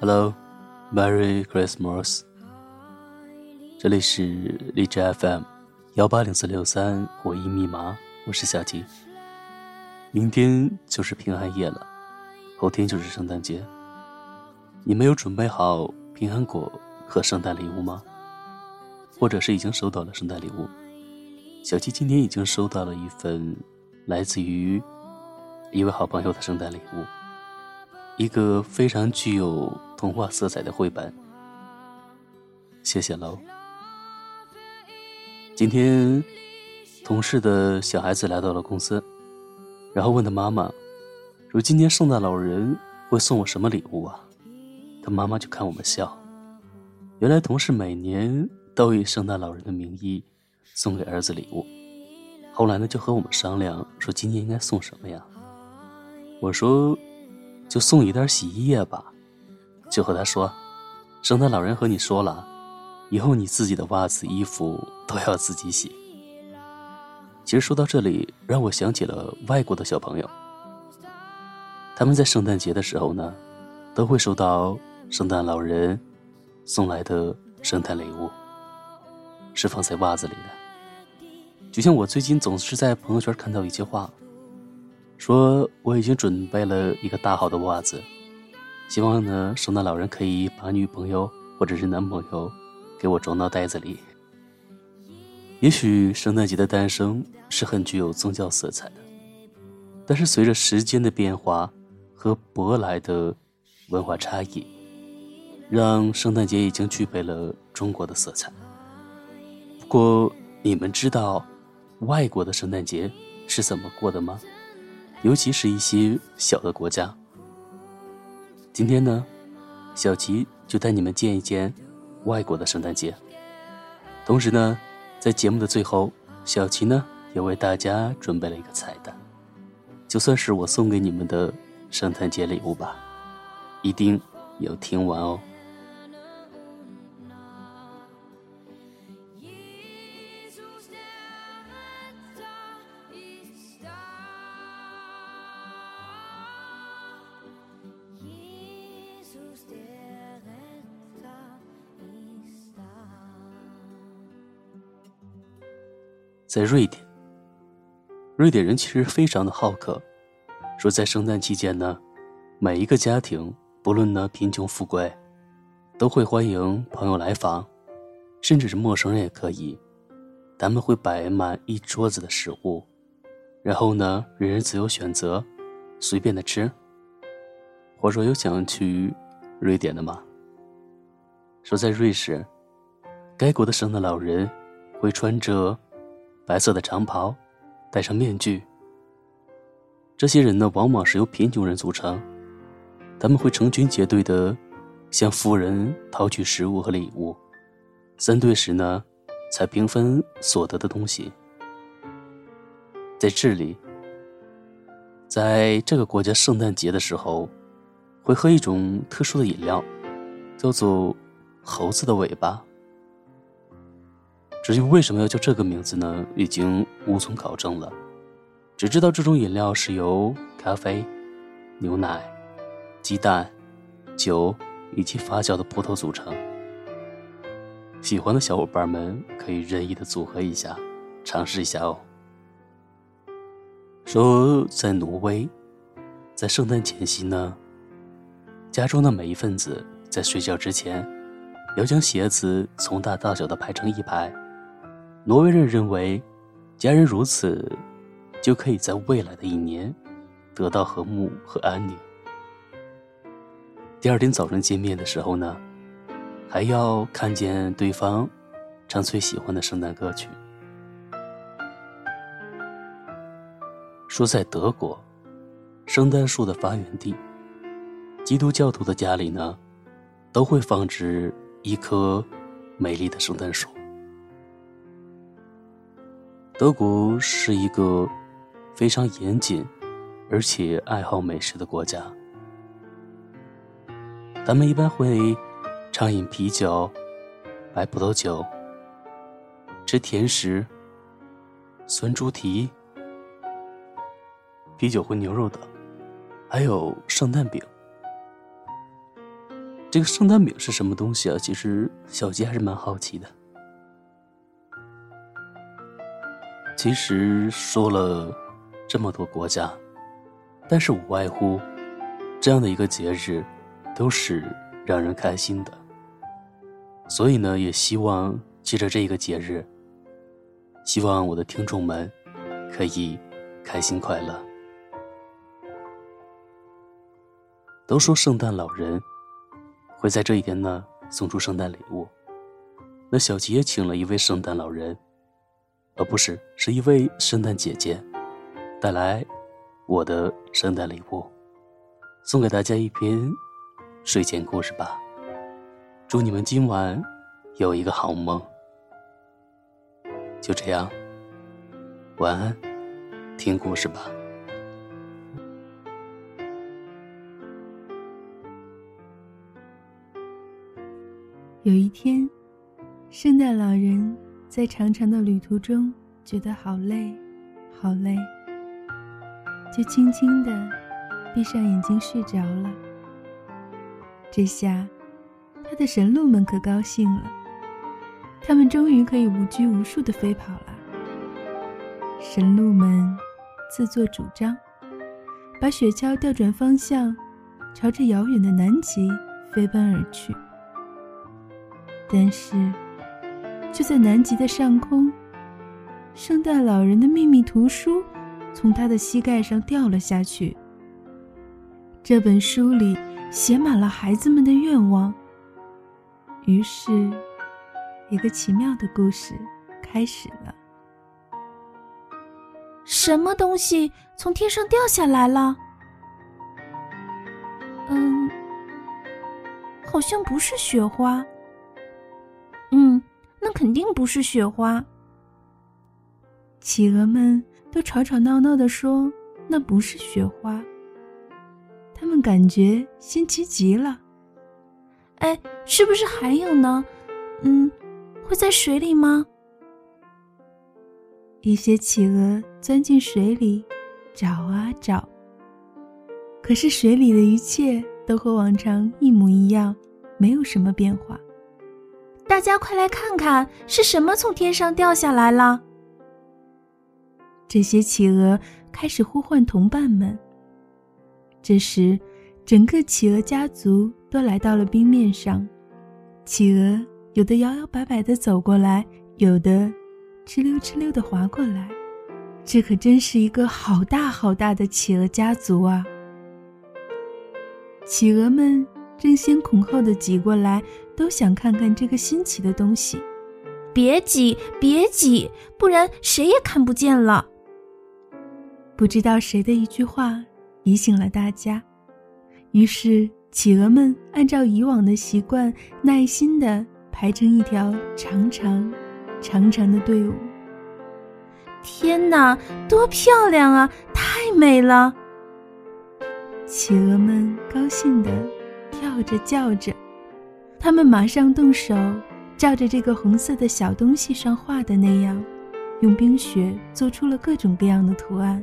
Hello，Merry Christmas。这里是荔枝 FM 幺八零四六三回忆密码，我是小吉。明天就是平安夜了，后天就是圣诞节。你们有准备好平安果和圣诞礼物吗？或者是已经收到了圣诞礼物？小七今天已经收到了一份来自于一位好朋友的圣诞礼物，一个非常具有童话色彩的绘本。谢谢喽。今天同事的小孩子来到了公司，然后问他妈妈说：“今年圣诞老人会送我什么礼物啊？”他妈妈就看我们笑。原来同事每年都以圣诞老人的名义送给儿子礼物，后来呢就和我们商量说今年应该送什么呀？我说就送一袋洗衣液吧，就和他说，圣诞老人和你说了，以后你自己的袜子、衣服都要自己洗。其实说到这里，让我想起了外国的小朋友，他们在圣诞节的时候呢，都会收到圣诞老人。送来的圣诞礼物是放在袜子里的，就像我最近总是在朋友圈看到一句话，说我已经准备了一个大好的袜子，希望呢圣诞老人可以把女朋友或者是男朋友给我装到袋子里。也许圣诞节的诞生是很具有宗教色彩的，但是随着时间的变化和舶来的文化差异。让圣诞节已经具备了中国的色彩。不过，你们知道外国的圣诞节是怎么过的吗？尤其是一些小的国家。今天呢，小齐就带你们见一见外国的圣诞节。同时呢，在节目的最后，小齐呢也为大家准备了一个彩蛋，就算是我送给你们的圣诞节礼物吧，一定要听完哦。在瑞典，瑞典人其实非常的好客，说在圣诞期间呢，每一个家庭不论呢贫穷富贵，都会欢迎朋友来访，甚至是陌生人也可以。他们会摆满一桌子的食物，然后呢，人人自由选择，随便的吃。我说有想去瑞典的吗？说在瑞士，该国的圣诞老人会穿着。白色的长袍，戴上面具。这些人呢，往往是由贫穷人组成，他们会成群结队的向富人讨取食物和礼物，三对时呢，才平分所得的东西。在这里，在这个国家圣诞节的时候，会喝一种特殊的饮料，叫做猴子的尾巴。至于为什么要叫这个名字呢？已经无从考证了，只知道这种饮料是由咖啡、牛奶、鸡蛋、酒以及发酵的葡萄组成。喜欢的小伙伴们可以任意的组合一下，尝试一下哦。说在挪威，在圣诞前夕呢，家中的每一份子在睡觉之前，要将鞋子从大到小的排成一排。挪威人认为，家人如此，就可以在未来的一年得到和睦和安宁。第二天早晨见面的时候呢，还要看见对方唱最喜欢的圣诞歌曲。说在德国，圣诞树的发源地，基督教徒的家里呢，都会放置一棵美丽的圣诞树。德国是一个非常严谨，而且爱好美食的国家。他们一般会畅饮啤酒、白葡萄酒、吃甜食、酸猪蹄、啤酒混牛肉等，还有圣诞饼这个圣诞饼是什么东西啊？其实小吉还是蛮好奇的。其实说了这么多国家，但是无外乎这样的一个节日，都是让人开心的。所以呢，也希望借着这个节日，希望我的听众们可以开心快乐。都说圣诞老人会在这一天呢送出圣诞礼物，那小吉也请了一位圣诞老人。而不是，是一位圣诞姐姐带来我的圣诞礼物，送给大家一篇睡前故事吧。祝你们今晚有一个好梦。就这样，晚安，听故事吧。有一天，圣诞老人。在长长的旅途中，觉得好累，好累，就轻轻地闭上眼睛睡着了。这下，他的神鹿们可高兴了，他们终于可以无拘无束地飞跑了。神鹿们自作主张，把雪橇调转方向，朝着遥远的南极飞奔而去。但是。就在南极的上空，圣诞老人的秘密图书从他的膝盖上掉了下去。这本书里写满了孩子们的愿望。于是，一个奇妙的故事开始了。什么东西从天上掉下来了？嗯，好像不是雪花。肯定不是雪花。企鹅们都吵吵闹闹的说：“那不是雪花。”他们感觉新奇极了。哎，是不是还有呢？嗯，会在水里吗？一些企鹅钻进水里，找啊找。可是水里的一切都和往常一模一样，没有什么变化。大家快来看看，是什么从天上掉下来了？这些企鹅开始呼唤同伴们。这时，整个企鹅家族都来到了冰面上。企鹅有的摇摇摆摆的走过来，有的哧溜哧溜的滑过来。这可真是一个好大好大的企鹅家族啊！企鹅们争先恐后的挤过来。都想看看这个新奇的东西，别挤，别挤，不然谁也看不见了。不知道谁的一句话提醒了大家，于是企鹅们按照以往的习惯，耐心地排成一条长长、长长的队伍。天哪，多漂亮啊！太美了！企鹅们高兴地跳着叫着。他们马上动手，照着这个红色的小东西上画的那样，用冰雪做出了各种各样的图案。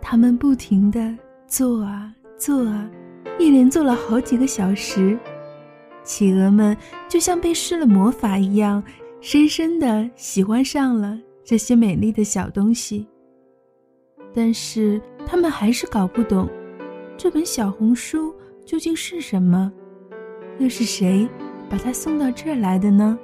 他们不停地做啊做啊，一连做了好几个小时。企鹅们就像被施了魔法一样，深深地喜欢上了这些美丽的小东西。但是他们还是搞不懂，这本小红书究竟是什么，又是谁？把它送到这儿来的呢？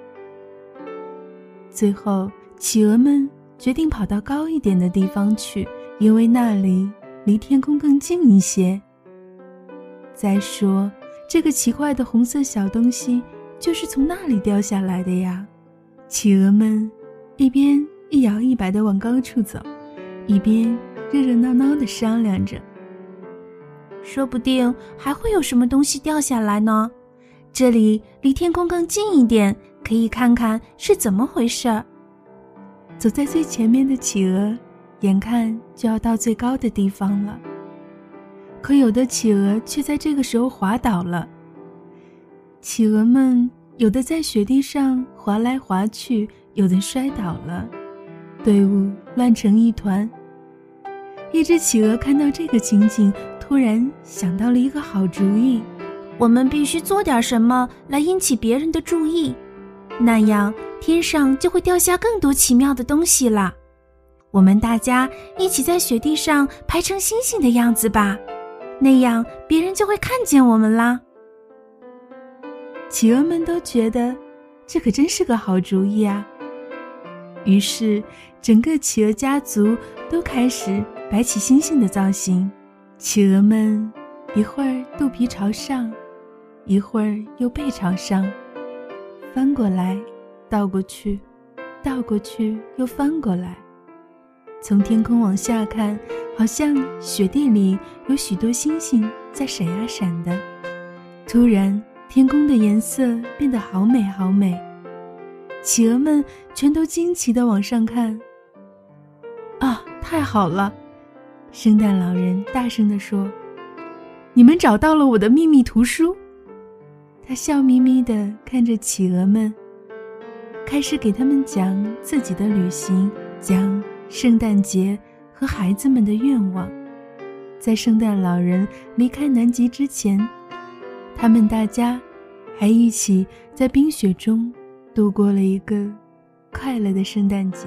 最后，企鹅们决定跑到高一点的地方去，因为那里离天空更近一些。再说，这个奇怪的红色小东西就是从那里掉下来的呀！企鹅们一边一摇一摆地往高处走，一边热热闹闹地商量着：说不定还会有什么东西掉下来呢。这里离天空更近一点，可以看看是怎么回事儿。走在最前面的企鹅，眼看就要到最高的地方了，可有的企鹅却在这个时候滑倒了。企鹅们有的在雪地上滑来滑去，有的摔倒了，队伍乱成一团。一只企鹅看到这个情景，突然想到了一个好主意。我们必须做点什么来引起别人的注意，那样天上就会掉下更多奇妙的东西了。我们大家一起在雪地上排成星星的样子吧，那样别人就会看见我们啦。企鹅们都觉得这可真是个好主意啊！于是，整个企鹅家族都开始摆起星星的造型。企鹅们一会儿肚皮朝上，一会儿又背朝上，翻过来，倒过去，倒过去又翻过来。从天空往下看，好像雪地里有许多星星在闪呀闪的。突然，天空的颜色变得好美好美，企鹅们全都惊奇地往上看。啊，太好了！圣诞老人大声地说：“你们找到了我的秘密图书。”他笑眯眯地看着企鹅们，开始给他们讲自己的旅行，讲。圣诞节和孩子们的愿望，在圣诞老人离开南极之前，他们大家还一起在冰雪中度过了一个快乐的圣诞节。